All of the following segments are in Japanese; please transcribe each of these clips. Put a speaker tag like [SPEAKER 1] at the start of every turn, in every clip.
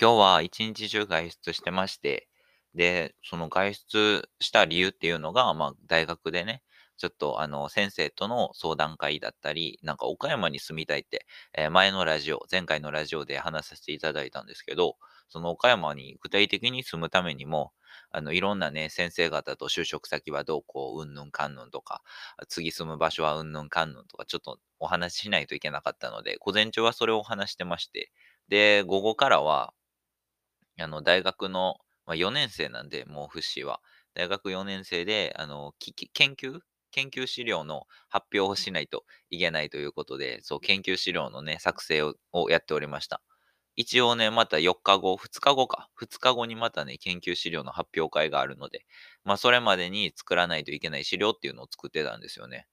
[SPEAKER 1] 今日は一日中外出してまして、で、その外出した理由っていうのが、まあ、大学でね、ちょっとあの、先生との相談会だったり、なんか岡山に住みたいって、えー前のラジオ、前回のラジオで話させていただいたんですけど、その岡山に具体的に住むためにも、あの、いろんなね、先生方と就職先はどうこう、うんぬんかんぬんとか、次住む場所はうんぬんかんぬんとか、ちょっとお話ししないといけなかったので、午前中はそれを話してまして、で、午後からは、あの、大学の、まあ、4年生なんで、もうフッシーは。大学4年生で、あの、研究？研究資料の発表をしないといけないということで、そう、研究資料のね、作成ををやっておりました。一応ね、また4日後、2日後か。2日後にまたね、研究資料の発表会があるので、まあ、それまでに作らないといけない資料っていうのを作ってたんですよね。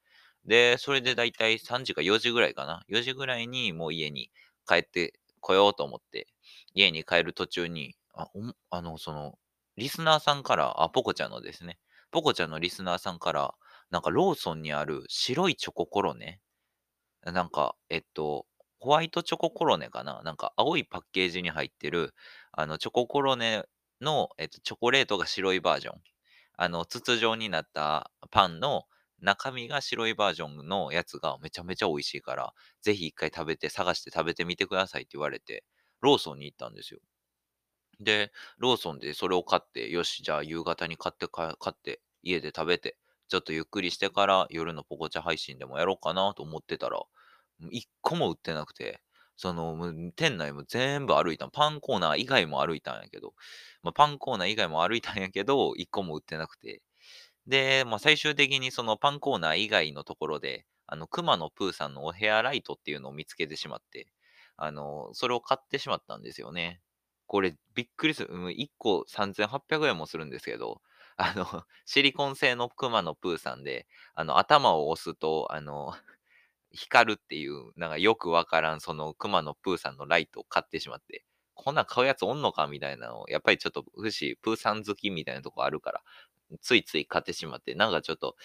[SPEAKER 1] で、それでだいたい3時か4時ぐらいかな。4時ぐらいにもう家に帰ってこようと思って、家に帰る途中に、あ、おあの、その、リスナーさんから、あ、ポコちゃんのですね、ポコちゃんのリスナーさんから、なんかローソンにある白いチョココロネ、なんか、えっと、ホワイトチョココロネかななんか青いパッケージに入ってる、あの、チョココロネの、えっと、チョコレートが白いバージョン。あの、筒状になったパンの中身が白いバージョンのやつがめちゃめちゃ美味しいから、ぜひ一回食べて、探して食べてみてくださいって言われて、ローソンに行ったんですよ。で、ローソンでそれを買って、よし、じゃあ夕方に買って、買って、家で食べて、ちょっとゆっくりしてから夜のポコチャ配信でもやろうかなと思ってたら、一個も売ってなくて、その、店内も全部歩いたパンコーナー以外も歩いたんやけど、まあ、パンコーナー以外も歩いたんやけど、一個も売ってなくて。で、まあ、最終的にそのパンコーナー以外のところで、あの、熊野プーさんのおヘアライトっていうのを見つけてしまって、あの、それを買ってしまったんですよね。これびっくりする。1個3800円もするんですけど、あの、シリコン製の熊野プーさんで、あの、頭を押すと、あの、光るっていう、なんかよくわからん、その熊野プーさんのライトを買ってしまって、こんなん買うやつおんのかみたいなのを、やっぱりちょっと、不思プーさん好きみたいなとこあるから、ついつい買ってしまって、なんかちょっと、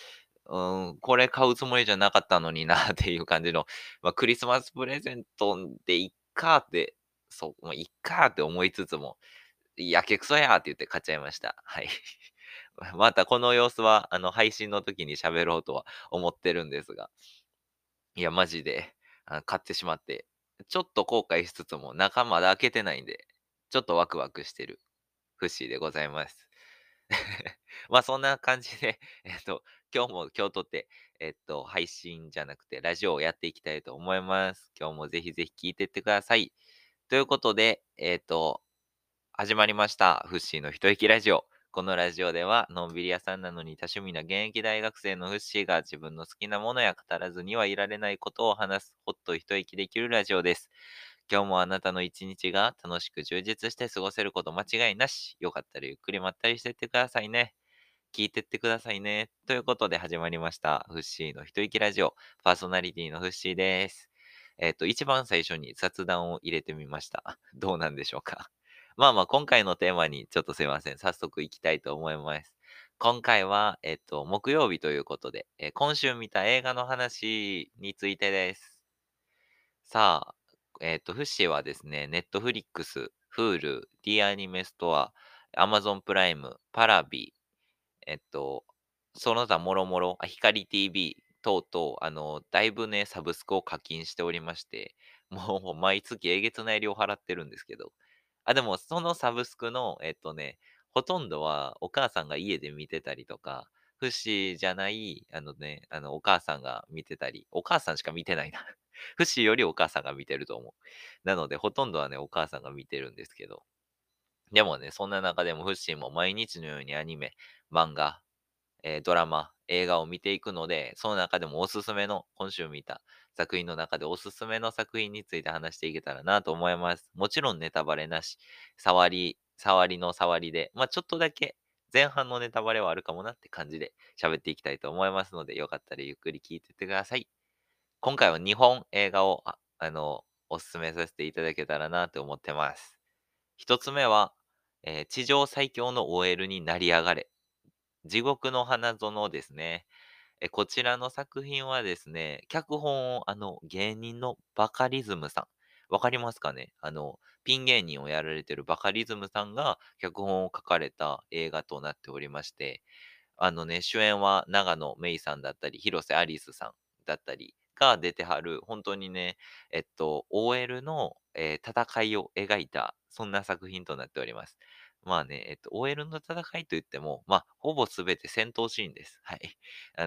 [SPEAKER 1] うん、これ買うつもりじゃなかったのになっていう感じの、まあ、クリスマスプレゼントでいっかって、そう、まあ、いっかって思いつつも、やけくそやーって言って買っちゃいました。はい。またこの様子は、あの、配信の時に喋ろうとは思ってるんですが、いや、マジで、あ、買ってしまって、ちょっと後悔しつつも、中まだ開けてないんで、ちょっとワクワクしてる、フッシーでございます。まあ、そんな感じで、えっと、今日も今日とって、えっと、配信じゃなくて、ラジオをやっていきたいと思います。今日もぜひぜひ聞いてってください。ということで、えっと、始まりました。フッシーの一息ラジオ。このラジオでは、のんびり屋さんなのに多趣味な現役大学生のフッシーが自分の好きなものや語らずにはいられないことを話す、ほっと一息できるラジオです。今日もあなたの一日が楽しく充実して過ごせること間違いなし。よかったらゆっくりまったりしてってくださいね。聞いてってくださいね。ということで始まりました。フッシーの一息ラジオ。パーソナリティのフッシーです。えっ、と、一番最初に雑談を入れてみました。どうなんでしょうか。まあまあ、今回のテーマにちょっとすいません。早速行きたいと思います。今回は、えっ、と、木曜日ということで、えー今週見た映画の話についてです。さあ、えっ、と、フッシーはですね、ネットフリックス、Hulu、D アニメストア、Amazon プライム、パラビ、えっと、その他もろもろ、あ光 TV 等々、あの、だいぶね、サブスクを課金しておりまして、もう毎月えげつない量払ってるんですけど、あ、でもそのサブスクの、えっとね、ほとんどはお母さんが家で見てたりとか、フシじゃない、あのね、あの、お母さんが見てたり、お母さんしか見てないな。フシよりお母さんが見てると思う。なので、ほとんどはね、お母さんが見てるんですけど。でもね、そんな中でもフッシーも毎日のようにアニメ、漫画、えードラマ、映画を見ていくので、その中でもおすすめの、今週見た作品の中でおすすめの作品について話していけたらなと思います。もちろんネタバレなし、触り、触りの触りで、まあちょっとだけ前半のネタバレはあるかもなって感じで喋っていきたいと思いますので、よかったらゆっくり聞いてってください。今回は日本映画を、ああの、おすすめさせていただけたらなと思ってます。一つ目は、えー地上最強の OL になり上がれ。地獄の花園ですね。え、こちらの作品はですね、脚本をあの芸人のバカリズムさん。わかりますかね？あの、ピン芸人をやられてるバカリズムさんが脚本を書かれた映画となっておりまして、あのね、主演は長野めいさんだったり、広瀬アリスさんだったりが出てはる、本当にね、えっと、OL の、えー戦いを描いた、そんな作品となっております。まあね、えっと、OL の戦いといっても、まあ、ほぼすべて戦闘シーンです。はい。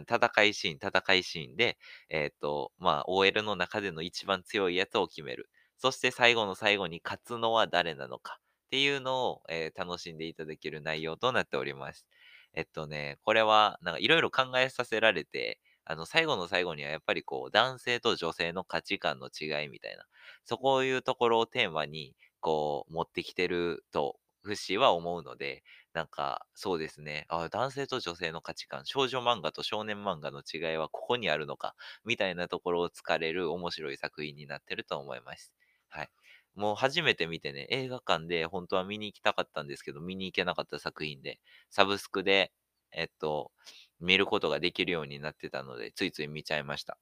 [SPEAKER 1] 戦いシーン、戦いシーンで、えっと、まあ、OL の中での一番強いやつを決める。そして最後の最後に勝つのは誰なのかっていうのを、えー楽しんでいただける内容となっております。えっとね、これは、なんかいろいろ考えさせられて、あの、最後の最後にはやっぱりこう、男性と女性の価値観の違いみたいな、そこいうところをテーマに、こう、持ってきてると、フッシーは思うので、なんか、そうですね。あ、男性と女性の価値観、少女漫画と少年漫画の違いはここにあるのか、みたいなところを突かれる面白い作品になってると思います。はい。もう初めて見てね、映画館で本当は見に行きたかったんですけど、見に行けなかった作品で、サブスクで、えっと、見ることができるようになってたので、ついつい見ちゃいました。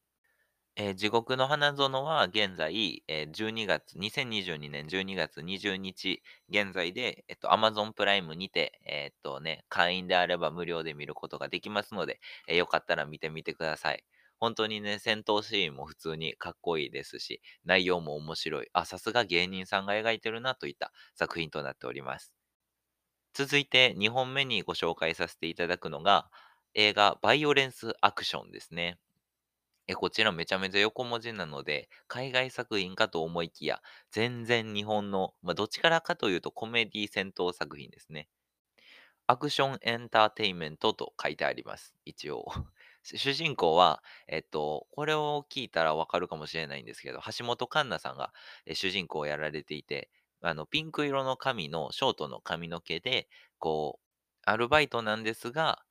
[SPEAKER 1] えー地獄の花園は現在、えー12月、2022年12月20日現在で、えっと、Amazon プライムにて、えーっとね、会員であれば無料で見ることができますので、えーよかったら見てみてください。本当にね、戦闘シーンも普通にかっこいいですし、内容も面白い。あ、さすが芸人さんが描いてるなといった作品となっております。続いて2本目にご紹介させていただくのが、映画バイオレンスアクションですね。え、こちらめちゃめちゃ横文字なので、海外作品かと思いきや、全然日本の、まあ、どっちからかというとコメディ戦闘作品ですね。アクションエンターテインメントと書いてあります。一応。主人公は、えっと、これを聞いたらわかるかもしれないんですけど、橋本環奈さんが主人公をやられていて、あの、ピンク色の髪の、ショートの髪の毛で、こう、アルバイトなんですが、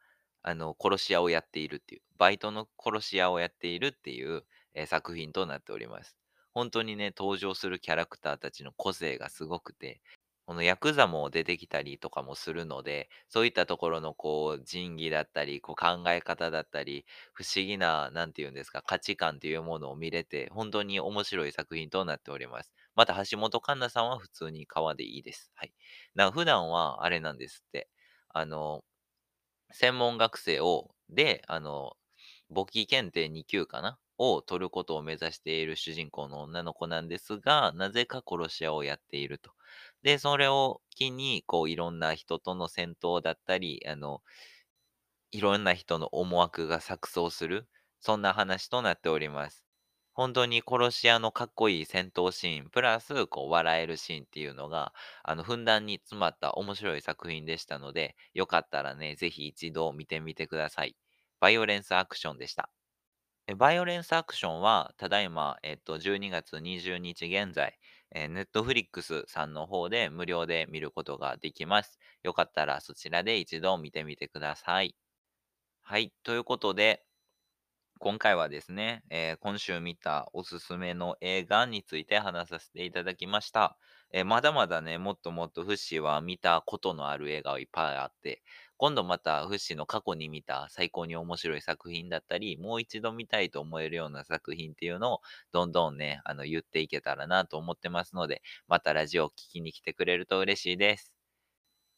[SPEAKER 1] あの、殺し屋をやっているっていう、バイトの殺し屋をやっているっていう、えー作品となっております。本当にね、登場するキャラクターたちの個性がすごくて、このヤクザも出てきたりとかもするので、そういったところのこう仁義だったり、こう考え方だったり、不思議な、なんていうんですか、価値観っていうものを見れて、本当に面白い作品となっております。また、橋本環奈さんは普通に川でいいです。はい。な普段はあれなんですって。あの、専門学生を、で、あの、簿記検定2級かな？を取ることを目指している主人公の女の子なんですが、なぜか殺し屋をやっていると。で、それを機に、こう、いろんな人との戦闘だったり、あの、いろんな人の思惑が錯綜する、そんな話となっております。本当に殺し屋のかっこいい戦闘シーン、プラス、こう、笑えるシーンっていうのが、あの、ふんだんに詰まった面白い作品でしたので、よかったらね、ぜひ一度見てみてください。バイオレンスアクションでした。バイオレンスアクションは、ただいま、えっと、12月20日現在、えー、ネットフリックスさんの方で無料で見ることができます。よかったらそちらで一度見てみてください。はい。ということで、今回はですね、えー今週見たおすすめの映画について話させていただきました。えーまだまだね、もっともっとフッシーは見たことのある映画がいっぱいあって、今度またフッシーの過去に見た最高に面白い作品だったり、もう一度見たいと思えるような作品っていうのをどんどんね、あの言っていけたらなと思ってますので、またラジオを聞きに来てくれると嬉しいです。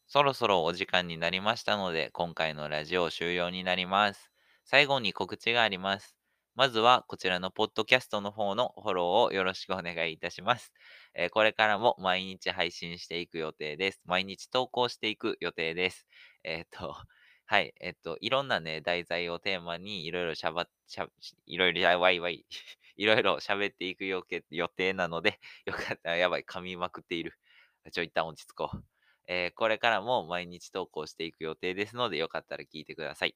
[SPEAKER 1] そろそろお時間になりましたので、今回のラジオ終了になります。最後に告知があります。まずは、こちらのポッドキャストの方のフォローをよろしくお願いいたします。えーこれからも毎日配信していく予定です。毎日投稿していく予定です。えっと、はい、えっと、いろんなね、題材をテーマにいろいろしゃば、しゃ、いろいろ、やわいわい、いろいろ喋っていく予定予定なので、よかったら、やばい、噛みまくっている。ちょ、一旦落ち着こう。えこれからも毎日投稿していく予定ですので、よかったら聞いてください。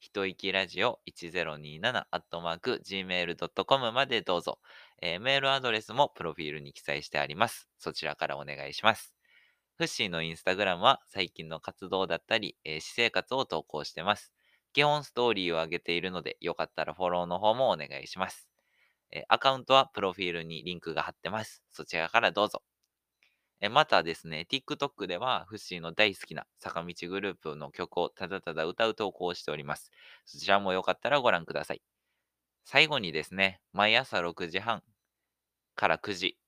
[SPEAKER 1] 一息ラジオ1027アットマーク gmail.com までどうぞ。えーメールアドレスもプロフィールに記載してあります。そちらからお願いします。フッシーのインスタグラムは最近の活動だったり、えー私生活を投稿してます。基本ストーリーを上げているので、よかったらフォローの方もお願いします。えーアカウントはプロフィールにリンクが貼ってます。そちらからどうぞ。えまたですね、TikTok ではフッシーの大好きな坂道グループの曲をただただ歌う投稿をしております。そちらもよかったらご覧ください。最後にですね、毎朝6時半から9時、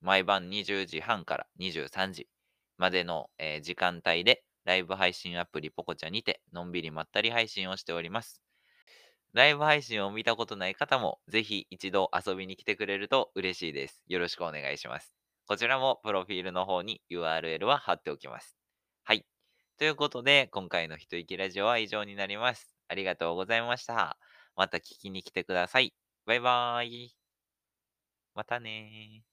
[SPEAKER 1] 毎晩20時半から23時までの、え時間帯でライブ配信アプリポコチャにてのんびりまったり配信をしております。ライブ配信を見たことない方もぜひ一度遊びに来てくれると嬉しいです。よろしくお願いします。こちらもプロフィールの方に URL は貼っておきます。はい。ということで、今回の一息ラジオは以上になります。ありがとうございました。また聞きに来てください。バイバーイ。またね。